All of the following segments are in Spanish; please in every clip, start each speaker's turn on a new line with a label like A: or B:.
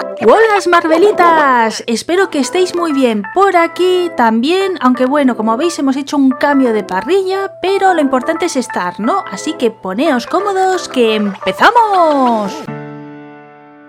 A: Hola Marvelitas, espero que estéis muy bien por aquí también, aunque bueno, como veis hemos hecho un cambio de parrilla, pero lo importante es estar, ¿no? Así que poneos cómodos que empezamos.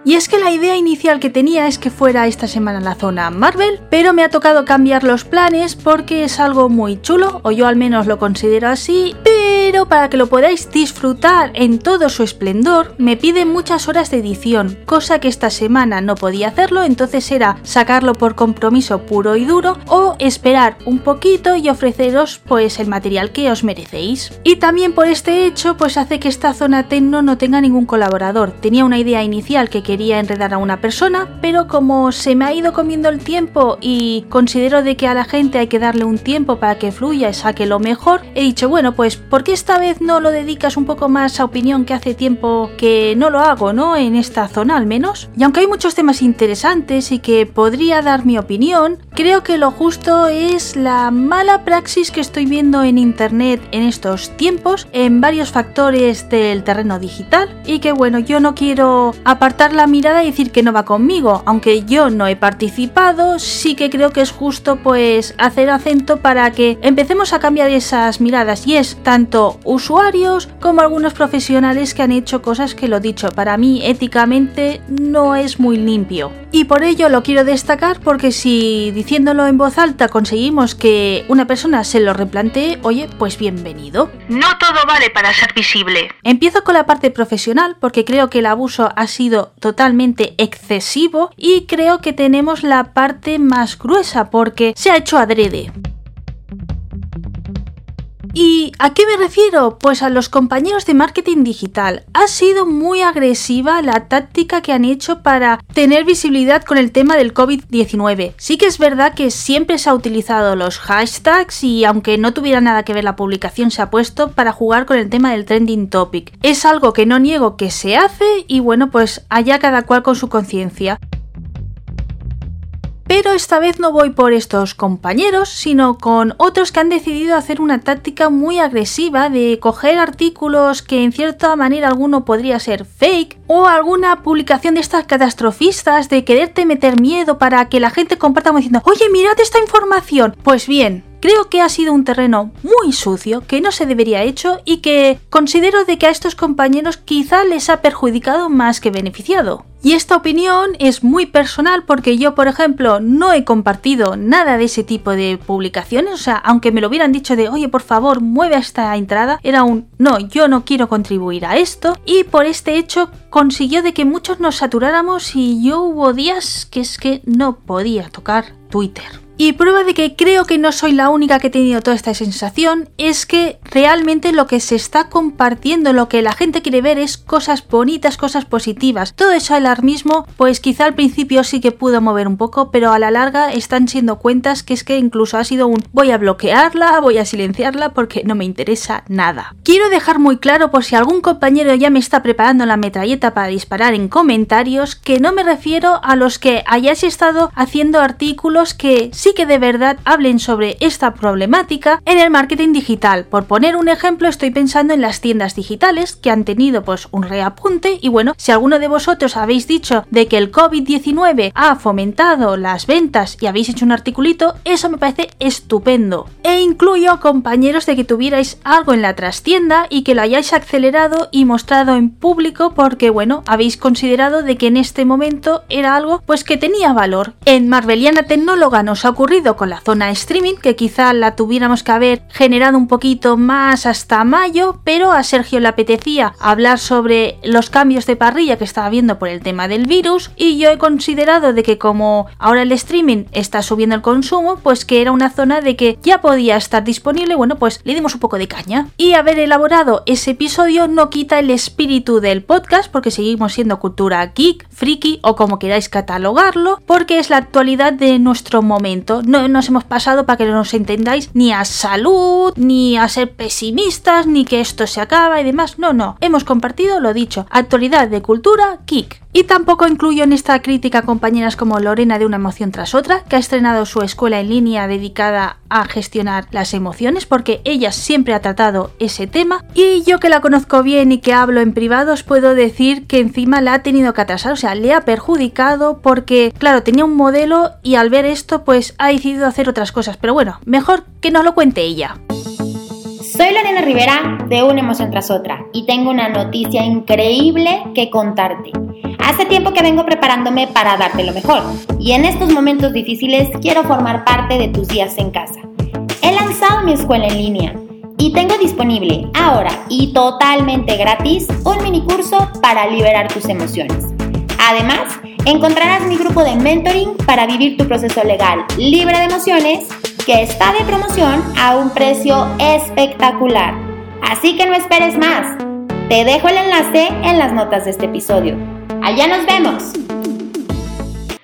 A: Y es que la idea inicial que tenía es que fuera esta semana la zona Marvel, pero me ha tocado cambiar los planes porque es algo muy chulo, o yo al menos lo considero así, pero para que lo podáis disfrutar en todo su esplendor, me piden muchas horas de edición, cosa que esta semana no podía hacerlo, entonces era sacarlo por compromiso puro y duro, o esperar un poquito y ofreceros pues el material que os merecéis. Y también por este hecho, pues hace que esta zona Tecno no tenga ningún colaborador. Tenía una idea inicial que quería enredar a una persona, pero como se me ha ido comiendo el tiempo y considero de que a la gente hay que darle un tiempo para que fluya y saque lo mejor, he dicho, bueno, pues ¿por qué esta vez no lo dedicas un poco más a opinión que hace tiempo que no lo hago, ¿no? En esta zona al menos. Y aunque hay muchos temas interesantes y que podría dar mi opinión, creo que lo justo es la mala praxis que estoy viendo en internet en estos tiempos en varios factores del terreno digital y que bueno, yo no quiero apartarla mirada y decir que no va conmigo. Aunque yo no he participado, sí que creo que es justo pues hacer acento para que empecemos a cambiar esas miradas. Y es tanto usuarios como algunos profesionales que han hecho cosas que lo dicho, para mí éticamente no es muy limpio. Y por ello lo quiero destacar porque si diciéndolo en voz alta conseguimos que una persona se lo replantee, oye, pues bienvenido.
B: No todo vale para ser visible.
A: Empiezo con la parte profesional porque creo que el abuso ha sido totalmente excesivo y creo que tenemos la parte más gruesa porque se ha hecho adrede. ¿Y a qué me refiero? Pues a los compañeros de marketing digital. Ha sido muy agresiva la táctica que han hecho para tener visibilidad con el tema del COVID-19. Sí que es verdad que siempre se ha utilizado los hashtags y aunque no tuviera nada que ver la publicación se ha puesto para jugar con el tema del trending topic. Es algo que no niego que se hace y bueno pues allá cada cual con su conciencia. Pero esta vez no voy por estos compañeros, sino con otros que han decidido hacer una táctica muy agresiva de coger artículos que en cierta manera alguno podría ser fake o alguna publicación de estas catastrofistas de quererte meter miedo para que la gente comparta como diciendo, oye, mirad esta información. Pues bien, Creo que ha sido un terreno muy sucio, que no se debería hecho y que considero de que a estos compañeros quizá les ha perjudicado más que beneficiado. Y esta opinión es muy personal porque yo, por ejemplo, no he compartido nada de ese tipo de publicaciones. O sea, aunque me lo hubieran dicho de, oye, por favor, mueve esta entrada, era un, no, yo no quiero contribuir a esto. Y por este hecho consiguió de que muchos nos saturáramos y yo hubo días que es que no podía tocar Twitter. Y prueba de que creo que no soy la única que he tenido toda esta sensación es que realmente lo que se está compartiendo, lo que la gente quiere ver es cosas bonitas, cosas positivas. Todo ese alarmismo, pues quizá al principio sí que pudo mover un poco, pero a la larga están siendo cuentas que es que incluso ha sido un voy a bloquearla, voy a silenciarla porque no me interesa nada. Quiero dejar muy claro por si algún compañero ya me está preparando la metralleta para disparar en comentarios que no me refiero a los que hayáis estado haciendo artículos que sí que de verdad hablen sobre esta problemática en el marketing digital. Por poner un ejemplo, estoy pensando en las tiendas digitales que han tenido pues un reapunte y bueno, si alguno de vosotros habéis dicho de que el COVID-19 ha fomentado las ventas y habéis hecho un articulito, eso me parece estupendo. E incluyo compañeros de que tuvierais algo en la trastienda y que lo hayáis acelerado y mostrado en público porque bueno, habéis considerado de que en este momento era algo pues que tenía valor. En Marveliana Tecnóloga nos ha ocurrido con la zona streaming, que quizá la tuviéramos que haber generado un poquito más hasta mayo, pero a Sergio le apetecía hablar sobre los cambios de parrilla que estaba viendo por el tema del virus y yo he considerado de que como ahora el streaming está subiendo el consumo, pues que era una zona de que ya podía estar disponible, bueno, pues le dimos un poco de caña. Y haber elaborado ese episodio no quita el espíritu del podcast porque seguimos siendo cultura geek, friki o como queráis catalogarlo, porque es la actualidad de nuestro momento no nos hemos pasado para que no nos entendáis ni a salud, ni a ser pesimistas, ni que esto se acaba y demás. No, no. Hemos compartido lo dicho. Actualidad de cultura, kick. Y tampoco incluyo en esta crítica compañeras como Lorena de Una emoción tras otra, que ha estrenado su escuela en línea dedicada a gestionar las emociones, porque ella siempre ha tratado ese tema. Y yo que la conozco bien y que hablo en privado, os puedo decir que encima la ha tenido que atrasar, o sea, le ha perjudicado porque, claro, tenía un modelo y al ver esto, pues ha decidido hacer otras cosas. Pero bueno, mejor que nos lo cuente ella.
C: Soy Lorena Rivera de Una emoción tras otra y tengo una noticia increíble que contarte. Hace tiempo que vengo preparándome para darte lo mejor y en estos momentos difíciles quiero formar parte de tus días en casa. He lanzado mi escuela en línea y tengo disponible ahora y totalmente gratis un mini curso para liberar tus emociones. Además, encontrarás mi grupo de mentoring para vivir tu proceso legal libre de emociones que está de promoción a un precio espectacular. Así que no esperes más. Te dejo el enlace en las notas de este episodio. Allá nos vemos.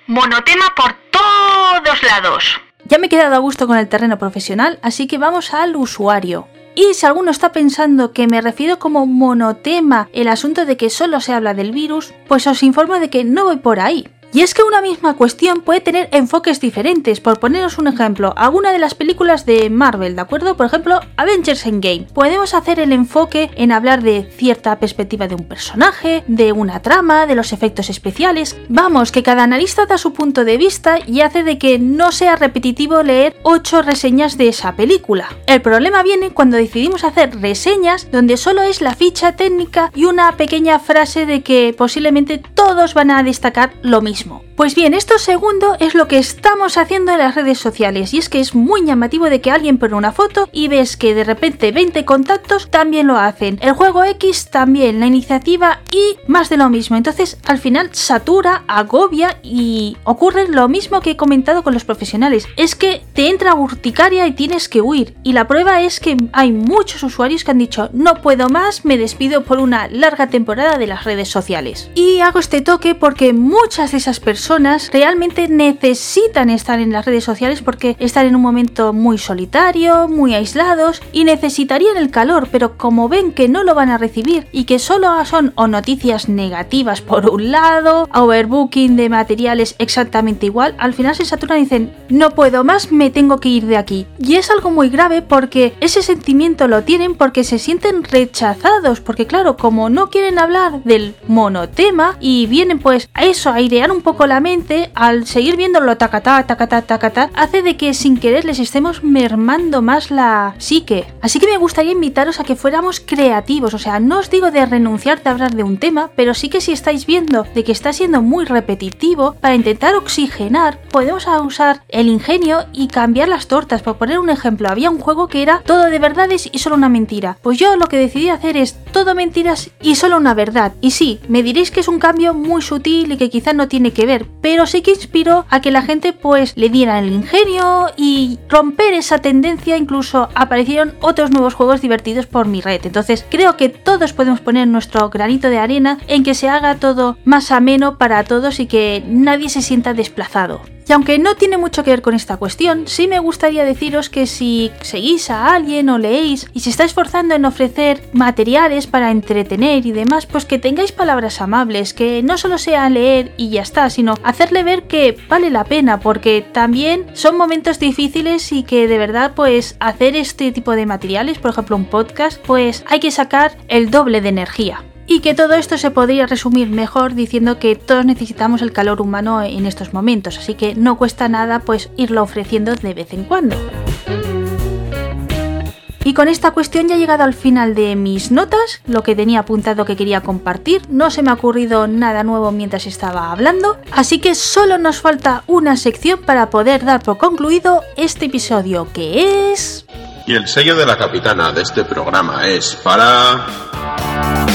B: Monotema por todos lados.
A: Ya me he quedado a gusto con el terreno profesional, así que vamos al usuario. Y si alguno está pensando que me refiero como monotema el asunto de que solo se habla del virus, pues os informo de que no voy por ahí. Y es que una misma cuestión puede tener enfoques diferentes. Por poneros un ejemplo, alguna de las películas de Marvel, ¿de acuerdo? Por ejemplo, Avengers Endgame. Podemos hacer el enfoque en hablar de cierta perspectiva de un personaje, de una trama, de los efectos especiales. Vamos, que cada analista da su punto de vista y hace de que no sea repetitivo leer 8 reseñas de esa película. El problema viene cuando decidimos hacer reseñas donde solo es la ficha técnica y una pequeña frase de que posiblemente todos van a destacar lo mismo. しも。Pues bien, esto segundo es lo que estamos haciendo en las redes sociales y es que es muy llamativo de que alguien pone una foto y ves que de repente 20 contactos también lo hacen, el juego X también, la iniciativa y más de lo mismo. Entonces al final satura, agobia y ocurre lo mismo que he comentado con los profesionales, es que te entra urticaria y tienes que huir y la prueba es que hay muchos usuarios que han dicho no puedo más, me despido por una larga temporada de las redes sociales. Y hago este toque porque muchas de esas personas realmente necesitan estar en las redes sociales porque están en un momento muy solitario, muy aislados y necesitarían el calor, pero como ven que no lo van a recibir y que solo son noticias negativas por un lado, overbooking de materiales exactamente igual, al final se saturan y dicen no puedo más, me tengo que ir de aquí. Y es algo muy grave porque ese sentimiento lo tienen porque se sienten rechazados, porque claro, como no quieren hablar del monotema y vienen pues a eso, a airear un poco la al seguir viéndolo tacatá, tacatá, tacatá, hace de que sin querer les estemos mermando más la psique. Así que me gustaría invitaros a que fuéramos creativos, o sea, no os digo de renunciar a hablar de un tema, pero sí que si estáis viendo de que está siendo muy repetitivo, para intentar oxigenar, podemos usar el ingenio y cambiar las tortas. Por poner un ejemplo, había un juego que era todo de verdades y solo una mentira. Pues yo lo que decidí hacer es todo mentiras y solo una verdad. Y sí, me diréis que es un cambio muy sutil y que quizá no tiene que ver, pero sí que inspiró a que la gente pues le diera el ingenio y romper esa tendencia, incluso aparecieron otros nuevos juegos divertidos por mi red. Entonces creo que todos podemos poner nuestro granito de arena en que se haga todo más ameno para todos y que nadie se sienta desplazado. Y aunque no tiene mucho que ver con esta cuestión, sí me gustaría deciros que si seguís a alguien o leéis y se está esforzando en ofrecer materiales para entretener y demás, pues que tengáis palabras amables, que no solo sea leer y ya está, sino hacerle ver que vale la pena, porque también son momentos difíciles y que de verdad pues hacer este tipo de materiales, por ejemplo un podcast, pues hay que sacar el doble de energía y que todo esto se podría resumir mejor diciendo que todos necesitamos el calor humano en estos momentos, así que no cuesta nada pues irlo ofreciendo de vez en cuando. Y con esta cuestión ya he llegado al final de mis notas, lo que tenía apuntado que quería compartir, no se me ha ocurrido nada nuevo mientras estaba hablando, así que solo nos falta una sección para poder dar por concluido este episodio, que es...
D: Y el sello de la capitana de este programa es para...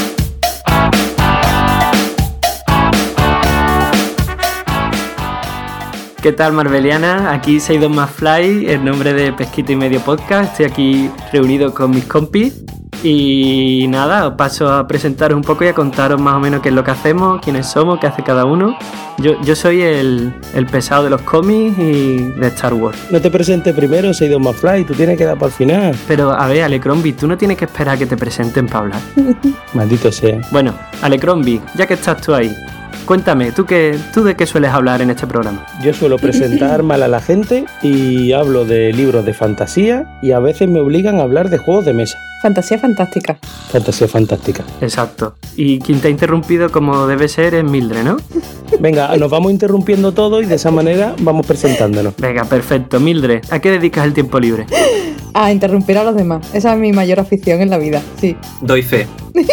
E: ¿Qué tal, Marveliana? Aquí Seidon Fly, en nombre de Pesquito y Medio Podcast. Estoy aquí reunido con mis compis. Y nada, paso a presentaros un poco y a contaros más o menos qué es lo que hacemos, quiénes somos, qué hace cada uno. Yo, yo soy el, el pesado de los cómics y de Star Wars.
F: No te presente primero, Seidon McFly, tú tienes que dar para el final.
E: Pero a ver, Alecrombie, tú no tienes que esperar a que te presenten para hablar.
F: Maldito sea.
E: Bueno, Alecrombie, ya que estás tú ahí, cuéntame, ¿tú, qué, ¿tú de qué sueles hablar en este programa?
F: Yo suelo presentar mal a la gente y hablo de libros de fantasía y a veces me obligan a hablar de juegos de mesa.
G: Fantasía fantástica.
F: Fantasía fantástica.
E: Exacto. Y quien te ha interrumpido como debe ser es Mildred, ¿no?
F: Venga, nos vamos interrumpiendo todo y de esa manera vamos presentándonos.
E: Venga, perfecto. Mildred, ¿a qué dedicas el tiempo libre?
G: A interrumpir a los demás. Esa es mi mayor afición en la vida, sí.
H: Doy fe.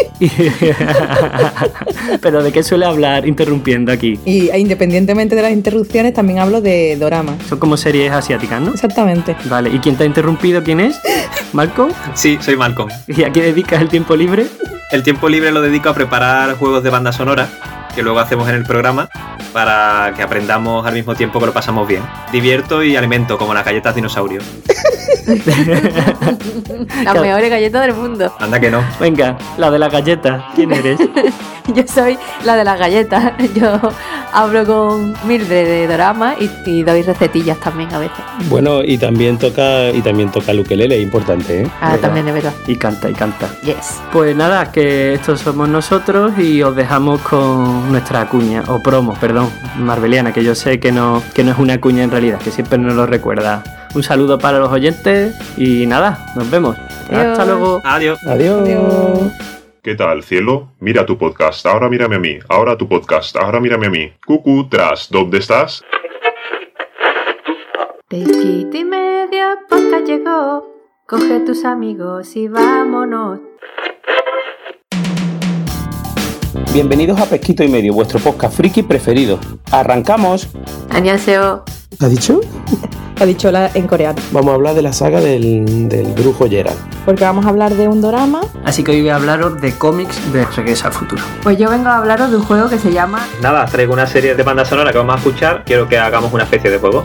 E: Pero ¿de qué suele hablar interrumpiendo aquí?
G: Y independientemente de las interrupciones, también hablo de doramas.
E: Son como series asiáticas, ¿no?
G: Exactamente.
E: Vale, ¿y quién te ha interrumpido? ¿Quién es? ¿Malcolm?
H: Sí, soy Malcolm.
E: ¿Y a qué dedicas el tiempo libre?
H: El tiempo libre lo dedico a preparar juegos de banda sonora que luego hacemos en el programa para que aprendamos al mismo tiempo que lo pasamos bien. Divierto y alimento, como las galletas dinosaurio.
I: Las mejores galletas del mundo.
H: Anda que no.
E: Venga, la de las galletas. ¿Quién eres?
I: Yo soy la de las galletas. Yo hablo con Mildred de Dorama y, y doy recetillas también a veces.
F: Bueno, y también toca y también toca el ukelele, importante, ¿eh?
I: Ah, también de verdad.
E: Y canta, y canta.
I: Yes.
E: Pues nada, que estos somos nosotros y os dejamos con nuestra cuña, o promo, perdón, Marbeliana, que yo sé que no, que no es una cuña en realidad, que siempre nos lo recuerda. Un saludo para los oyentes y nada, nos vemos.
I: Adiós.
E: Hasta luego.
H: Adiós.
F: Adiós.
G: Adiós.
J: ¿Qué tal, cielo? Mira tu podcast, ahora mírame a mí, ahora tu podcast, ahora mírame a mí. Cucu, tras, ¿dónde estás?
I: Pesquito y media poca llegó. Coge tus amigos y vámonos.
F: Bienvenidos a Pesquito y Medio, vuestro podcast friki preferido. Arrancamos.
I: Annyeonghaseyo.
F: ¿Ha dicho?
G: Ha dicho la en coreano.
F: Vamos a hablar de la saga del, del brujo Geralt.
G: Porque vamos a hablar de un dorama.
E: Así que hoy voy a hablaros de cómics de Regreso al Futuro.
I: Pues yo vengo a hablaros de un juego que se llama
H: Nada, traigo una serie de banda sonora que vamos a escuchar. Quiero que hagamos una especie de juego.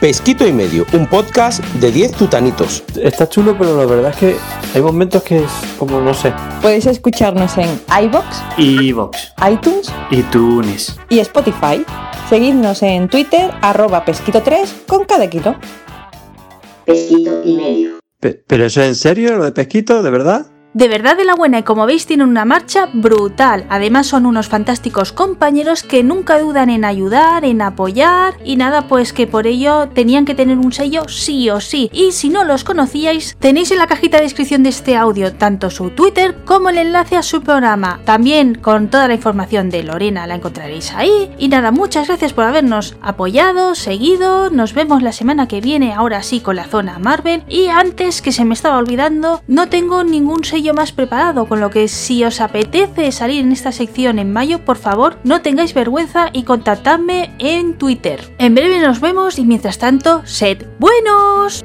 F: Pesquito y Medio, un podcast de 10 tutanitos.
K: Está chulo, pero la verdad es que hay momentos que es como, no sé.
G: Podéis escucharnos en iBox,
E: Y Vox.
G: iTunes
E: Y Tunis.
G: y Spotify. Seguidnos en Twitter, arroba pesquito3 con cada kilo.
K: Pe- ¿Pero eso es en serio, lo de pesquito, de verdad?
A: De verdad de la buena y como veis tienen una marcha brutal. Además son unos fantásticos compañeros que nunca dudan en ayudar, en apoyar y nada pues que por ello tenían que tener un sello sí o sí. Y si no los conocíais tenéis en la cajita de descripción de este audio tanto su Twitter como el enlace a su programa. También con toda la información de Lorena la encontraréis ahí. Y nada, muchas gracias por habernos apoyado, seguido. Nos vemos la semana que viene ahora sí con la zona Marvel. Y antes que se me estaba olvidando, no tengo ningún sello más preparado, con lo que si os apetece salir en esta sección en mayo, por favor, no tengáis vergüenza y contactadme en Twitter. En breve nos vemos y mientras tanto, sed buenos.